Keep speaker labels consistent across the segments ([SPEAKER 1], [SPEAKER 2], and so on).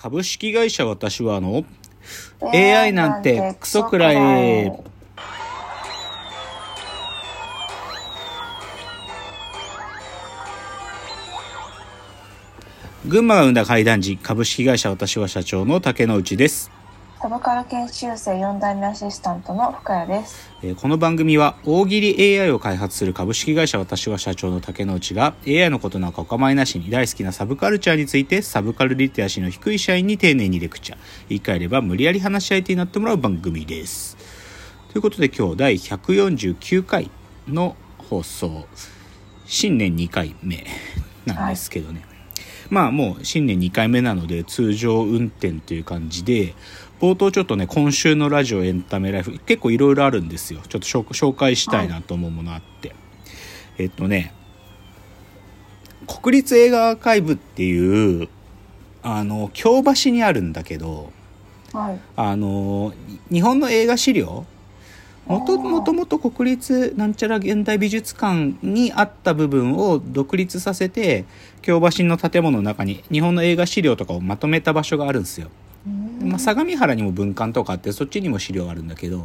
[SPEAKER 1] 株式会社私はあの AI なんてクソくらい。群馬が生んだ怪談時株式会社私は社長の竹之内です
[SPEAKER 2] サブカル研修生4代目アシスタントの深谷です。
[SPEAKER 1] えーこの番組は大喜利 AI を開発する株式会社私は社長の竹之内が AI のことなんかお構いなしに大好きなサブカルチャーについてサブカルリテラシーの低い社員に丁寧にレクチャー。言い換えれば無理やり話し相手になってもらう番組です。ということで今日第149回の放送。新年2回目なんですけどね、まあもう新年2回目なので通常運転という感じで冒頭ちょっとね今週のラジオエンタメライフ結構いろいろあるんですよちょっと紹紹介したいなと思うものあって、えっとね国立映画アーカイブっていうあの京橋にあるんだけど
[SPEAKER 2] はい。
[SPEAKER 1] あの日本の映画資料もともともと国立なんちゃら現代美術館にあった部分を独立させて京橋の建物の中に日本の映画資料とかをまとめた場所があるんですよ。まあ、相模原にも文館とかあってそっちにも資料があるんだけど
[SPEAKER 2] は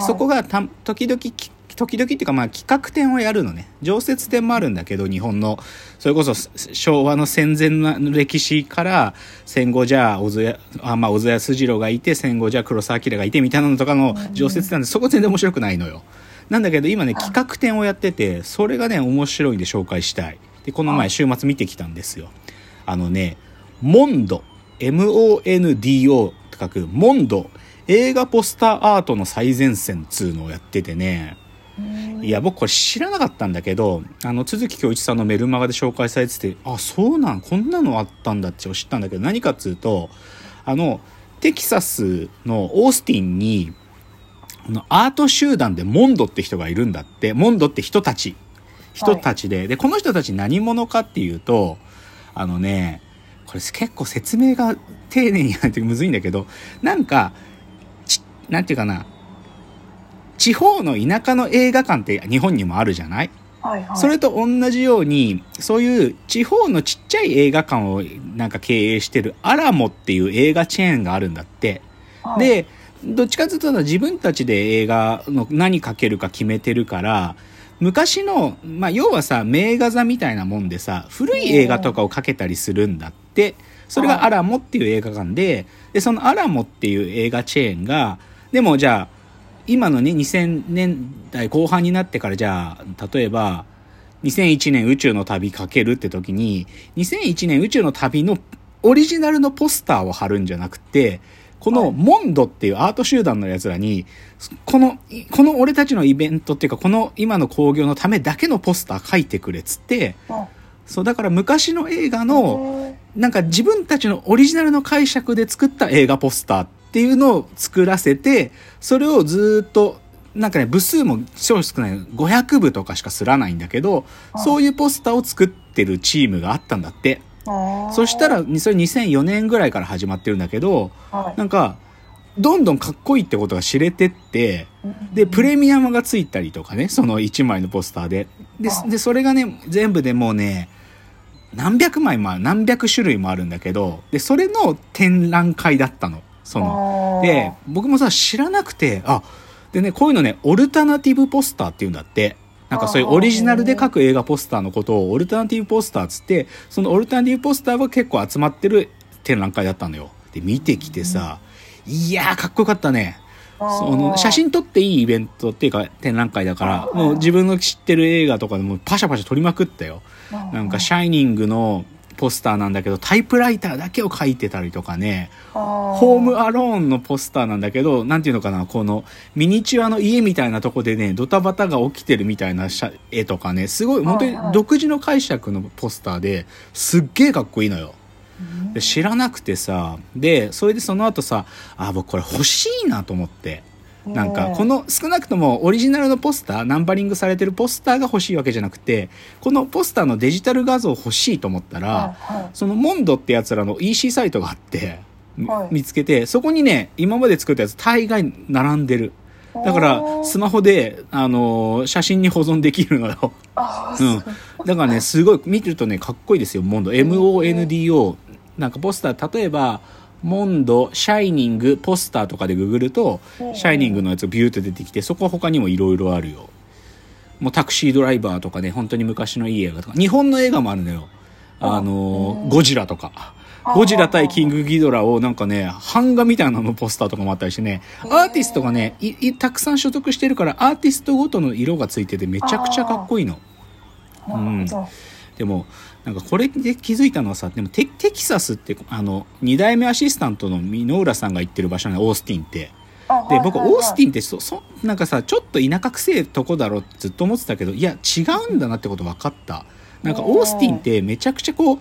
[SPEAKER 2] い。
[SPEAKER 1] そこがた時々き時々っていうかまあ企画展をやるのね。常設展もあるんだけど日本の。それこそ昭和の戦前の歴史から戦後じゃあ小津やあ、まあ、小津郎がいて戦後じゃあ黒澤明がいてみたいなのとかの常設展でそこ全然面白くないのよ。なんだけど今ね企画展をやっててそれがね面白いんで紹介したい。でこの前週末見てきたんですよ。あのねモンド。MONDO って書くモンド。映画ポスターアートの最前線っつうのをやっててね。いや僕これ知らなかったんだけどあの都築恭一さんのメルマガで紹介されててあそうなんこんなのあったんだって知ったんだけど何かっつうとあのテキサスのオースティンにあのアート集団でモンドって人がいるんだって。モンドって人たち。人たちで、でこの人たち何者かっていうとあのねこれ結構説明が丁寧にやらないとむずいんだけどなんかちなんていうかな地方の田舎の映画館って日本にもあるじゃない？
[SPEAKER 2] はいはい。
[SPEAKER 1] それと同じようにそういう地方のちっちゃい映画館をなんか経営してるアラモっていう映画チェーンがあるんだって。
[SPEAKER 2] はい、
[SPEAKER 1] でどっちかというと自分たちで映画の何かけるか決めてるから昔の、まあ、要はさ名画座みたいなもんでさ古い映画とかをかけたりするんだってそれがアラモっていう映画館ででそのアラモっていう映画チェーンがでもじゃあ今のね2000年代後半になってからじゃあ例えば2001年宇宙の旅かけるって時に2001年宇宙の旅のオリジナルのポスターを貼るんじゃなくてこのモンドっていうアート集団のやつらにこのこの俺たちのイベントっていうかこの今の興行のためだけのポスター書いてくれっつって
[SPEAKER 2] あ。
[SPEAKER 1] そうだから昔の映画の
[SPEAKER 2] へ
[SPEAKER 1] なんか自分たちのオリジナルの解釈で作った映画ポスターっていうのを作らせてそれをずーっとなんかね部数も超少ない500部とかしかすらないんだけどそういうポスターを作ってるチームがあったんだって。
[SPEAKER 2] ー
[SPEAKER 1] そしたらそれ2004年ぐらいから始まってるんだけど
[SPEAKER 2] はい。
[SPEAKER 1] なんかどんどんかっこいいってことが知れてってでプレミアムがついたりとかねその1枚のポスターで。で
[SPEAKER 2] あ。
[SPEAKER 1] でそれがね全部でもうね何百枚もある何百種類もあるんだけどでそれの展覧会だったの。その。で僕もさ知らなくてあでねこういうのねオルタナティブポスターっていうんだって。なんかそういうオリジナルで描く映画ポスターのことをオルタナティブポスターっつってそのオルタナティブポスターは結構集まってる展覧会だったのよ。で見てきてさいやーかっこよかったねその写真撮っていいイベントっていうか展覧会だからもう自分の知ってる映画とかでもパシャパシャ撮りまくったよ。なんか「シャイニング」のポスターなんだけどタイプライターだけを書いてたりとかね。ホ
[SPEAKER 2] ホ
[SPEAKER 1] ームアローンのポスターなんだけどなんていうのかなこのミニチュアの家みたいなとこでねドタバタが起きてるみたいな写絵とかね。すごい本当に独自の解釈のポスターですっげえかっこいいのよ。で知らなくてさでそれでその後さあ僕これ欲しいなと思って。なんかこの少なくともオリジナルのポスターナンバリングされてるポスターが欲しいわけじゃなくてこのポスターのデジタル画像欲しいと思ったらそのモンドってやつらの EC サイトがあって見つけてそこにね今まで作ったやつ大概並んでる。だからスマホで、あのー写真に保存できるのよ。
[SPEAKER 2] あ
[SPEAKER 1] うん、だからねすごい見てるとねかっこいいですよモンド。MONDO なんかポスター例えばモンド、シャイニング、ポスターとかでググると、シャイニングのやつがビューって出てきて、そこは他にもいろいろあるよ。もうタクシードライバーとかね、本当に昔のいい映画とか、日本の映画もあるのよ。あの、ゴジラとか。ゴジラ対キングギドラをなんかね、版画みたいなのポスターとかもあったりしてね、アーティストがね、いいたくさん所得してるから、アーティストごとの色がついててめちゃくちゃかっこいいの。うん。でも、なんかこれで気づいたのはさ、でもテテキサスって、あの、二代目アシスタントの箕浦さんが行ってる場所なのオースティンって。で、僕、オースティンってそ、そ、なんかさ、ちょっと田舎くせえとこだろってずっと思ってたけど、いや、違うんだなってこと分かった。なんか、オースティンってめちゃくちゃこう、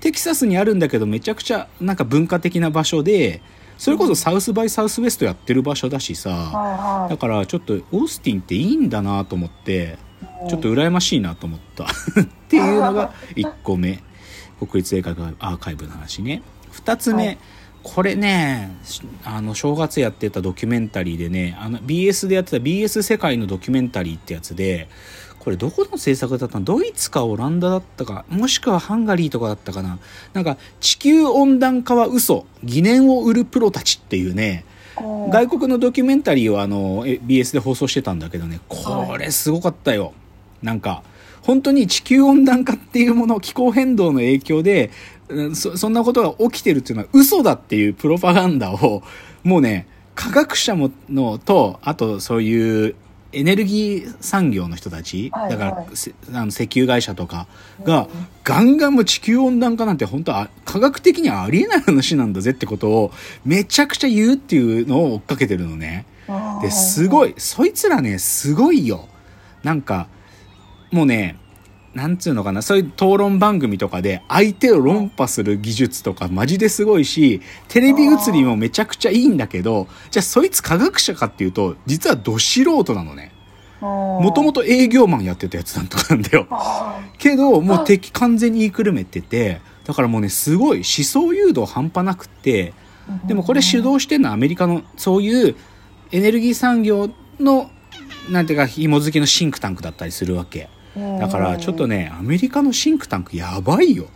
[SPEAKER 1] テキサスにあるんだけど、めちゃくちゃなんか文化的な場所で、それこそサウスバイサウスウェストやってる場所だしさ、だからちょっとオースティンっていいんだなと思って、ちょっと羨ましいなと思った。っていうのが 1個目。国立映画アーカイブの話ね。2つ目、
[SPEAKER 2] はい。
[SPEAKER 1] これねあの正月やってたドキュメンタリーでねあの BS でやってた BS 世界のドキュメンタリーってやつでこれどこの制作だったの？ドイツかオランダだったかもしくはハンガリーとかだったかな？なんか地球温暖化は嘘疑念を売るプロたちっていうね外国のドキュメンタリーをあのえ BS で放送してたんだけどね。これすごかったよ、なんか本当に地球温暖化っていうもの気候変動の影響でうんそそんなことが起きてるっていうのは嘘だっていうプロパガンダをもうね科学者ものとあとそういうエネルギー産業の人たち、
[SPEAKER 2] はい
[SPEAKER 1] だから、あの石油会社とかが、ガンガンもう地球温暖化なんて本当は科学的にはありえない話なんだぜってことをめちゃくちゃ言うっていうのを追っかけてるのね。ですご
[SPEAKER 2] い。
[SPEAKER 1] い、そいつらね、すごいよ。なんか、もうね、なんつうのかな、そういう討論番組とかで相手を論破する技術とかマジですごいし、テレビ映りもめちゃくちゃいいんだけど、じゃあそいつ科学者かっていうと、実はど素人なのね。もとも
[SPEAKER 2] と。
[SPEAKER 1] と営業マンやってたやつなんとかなんだよ。けど、もう敵完全に言いくるめてて、だからもうね、すごい思想誘導半端なくって、でもこれ主導してるのはアメリカのそういうエネルギー産業のなんていうか紐付きのシンクタンクだったりするわけだからちょっとねアメリカのシンクタンクやばいよ。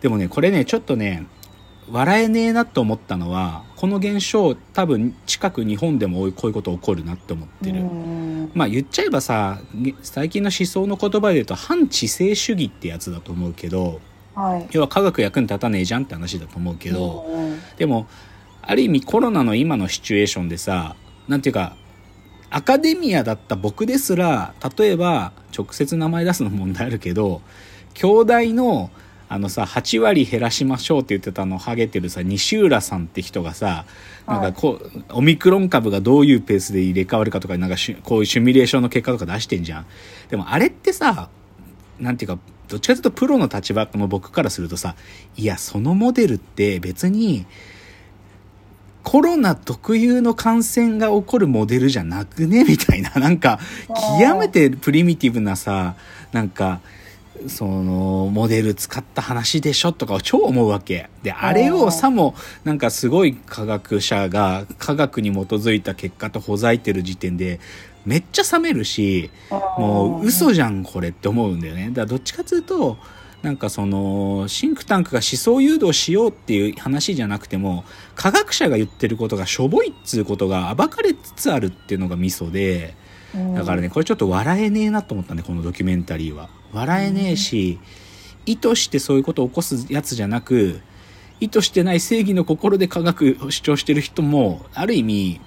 [SPEAKER 1] でもねこれねちょっとね笑えねえなと思ったのはこの現象多分近く日本でもこういうこと起こるなって思ってる。まあ言っちゃえばさ最近の思想の言葉で言うと反知性主義ってやつだと思うけど
[SPEAKER 2] はい。
[SPEAKER 1] 要は科学役に立たねえじゃんって話だと思うけど、
[SPEAKER 2] うん。
[SPEAKER 1] でもある意味コロナの今のシチュエーションでさなんていうかアカデミアだった僕ですら例えば直接名前出すの問題あるけど兄弟のあのさ8割減らしましょうって言ってたのハゲてるさ西浦さんって人がさなんかこう、オミクロン株がどういうペースで入れ替わるかとかなんかしこういうシミュレーションの結果とか出してんじゃん。でもあれってさなんていうかどっちかというとプロの立場の僕からするとさいやそのモデルって別にコロナ特有の感染が起こるモデルじゃなくね？みたいな。なんか極めてプリミティブなさなんかそのモデル使った話でしょ？とかを超思うわけ。であれをさもなんかすごい科学者が科学に基づいた結果とほざいてる時点でめっちゃ冷めるしもう嘘じゃんこれって思うんだよね。だからどっちかというとなんかそのシンクタンクが思想誘導しようっていう話じゃなくても科学者が言ってることがしょぼいっつうことが暴かれつつあるっていうのがミソでだからねこれちょっと笑えねえなと思ったねこのドキュメンタリーは。笑えねえし意図してそういうことを起こすやつじゃなく意図してない正義の心で科学を主張してる人もある意味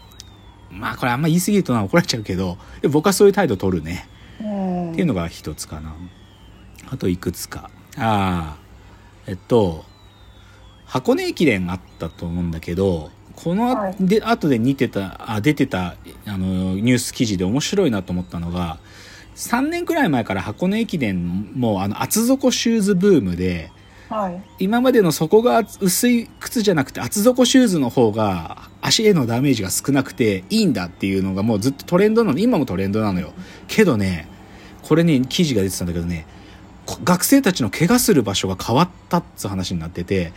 [SPEAKER 1] まあこれあんま言い過ぎるとな怒られちゃうけど僕はそういう態度取るね。
[SPEAKER 2] うん。
[SPEAKER 1] っていうのが一つかな。あといくつかああ。えっと箱根駅伝あったと思うんだけどこのあ、
[SPEAKER 2] はい。
[SPEAKER 1] で後で似てたあ出てたあのニュース記事で面白いなと思ったのが3年くらい前から箱根駅伝もあの厚底シューズブームで
[SPEAKER 2] はい。
[SPEAKER 1] 今までの底が薄い靴じゃなくて厚底シューズの方が足へのダメージが少なくていいんだっていうのがもうずっとトレンドなの。今もトレンドなのよ。けどねこれね記事が出てたんだけどねこ学生たちの怪我する場所が変わったっつう話になってて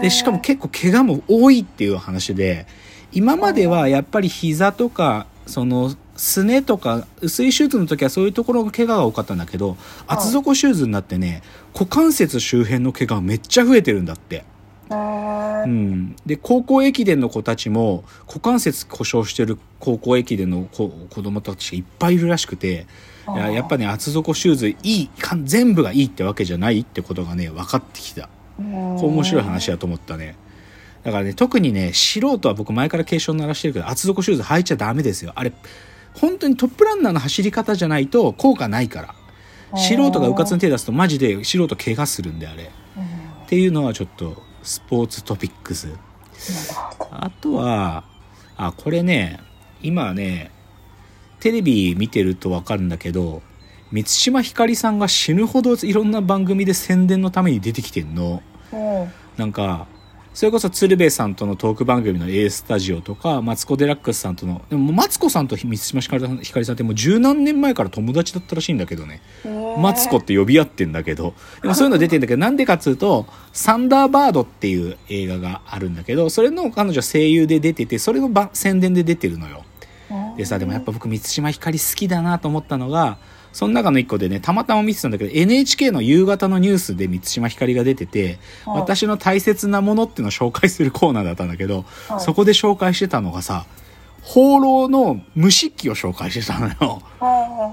[SPEAKER 1] でしかも結構怪我も多いっていう話で今まではやっぱり膝とかそのすねとか薄いシューズの時はそういうところが怪我が多かったんだけど厚底シューズになってね股関節周辺の怪我がめっちゃ増えてるんだって。うん、で高校駅伝の子たちも股関節故障してる高校駅伝の子子供たちがいっぱいいるらしくていややっぱね厚底シューズいい全部がいいってわけじゃないってことがね分かってきた。面白い話だと思ったね。だからね特にね素人は僕前から警鐘鳴らしてるけど厚底シューズ履いちゃダメですよ。あれ本当にトップランナーの走り方じゃないと効果ないから。素人がうかつに手出すとマジで素人怪我するんであれ。
[SPEAKER 2] うん。
[SPEAKER 1] っていうのはちょっとスポーツトピックス。あとはあこれね今ねテレビ見てると分かるんだけど満島ひかりさんが死ぬほどいろんな番組で宣伝のために出てきてんの。
[SPEAKER 2] う。ん
[SPEAKER 1] なんかそれこそ鶴瓶さんとのトーク番組の A スタジオとかマツコ・デラックスさんとのでもマツコさんと満島ひかりさんってもう十何年前から友達だったらしいんだけどね。マツコって呼び合ってんだけど、でもそういうの出てんだけど、なんでかっつうと、サンダーバードっていう映画があるんだけど、それの彼女声優で出てて、それのば宣伝で出てるのよ。でさ、でもやっぱ僕、満島ひかり好きだなと思ったのが、その中の一個でね、たまたま見てたんだけど、NHK の夕方のニュースで満島ひかりが出てて、
[SPEAKER 2] はい
[SPEAKER 1] 私の大切なものっていうのを紹介するコーナーだったんだけど、
[SPEAKER 2] はい
[SPEAKER 1] そこで紹介してたのがさ、放浪の蒸し器を紹介してたのよ。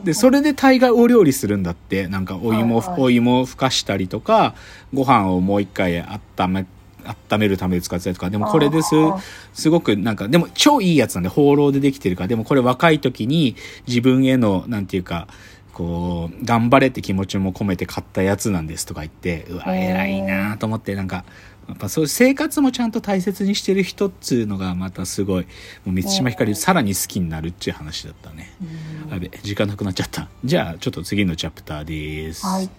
[SPEAKER 1] で、それで大概お料理するんだって。なんかお芋、
[SPEAKER 2] はいはい
[SPEAKER 1] お芋をふかしたりとか、ご飯をもう一回温め、温めるために使ってたりとか。でもこれですすごくなんか、でも超いいやつなんで、放浪でできてるから。でもこれ若い時に自分への、なんていうか、こう、頑張れって気持ちも込めて買ったやつなんですとか言って、うわ、偉いなと思って、なんか、やっぱそういう生活もちゃんと大切にしてる人っつうのがまたすごい、もう満島ひかりさらに好きになるっていう話だったね。やべ、時間なくなっちゃった。じゃあ、ちょっと次のチャプターです。
[SPEAKER 2] はい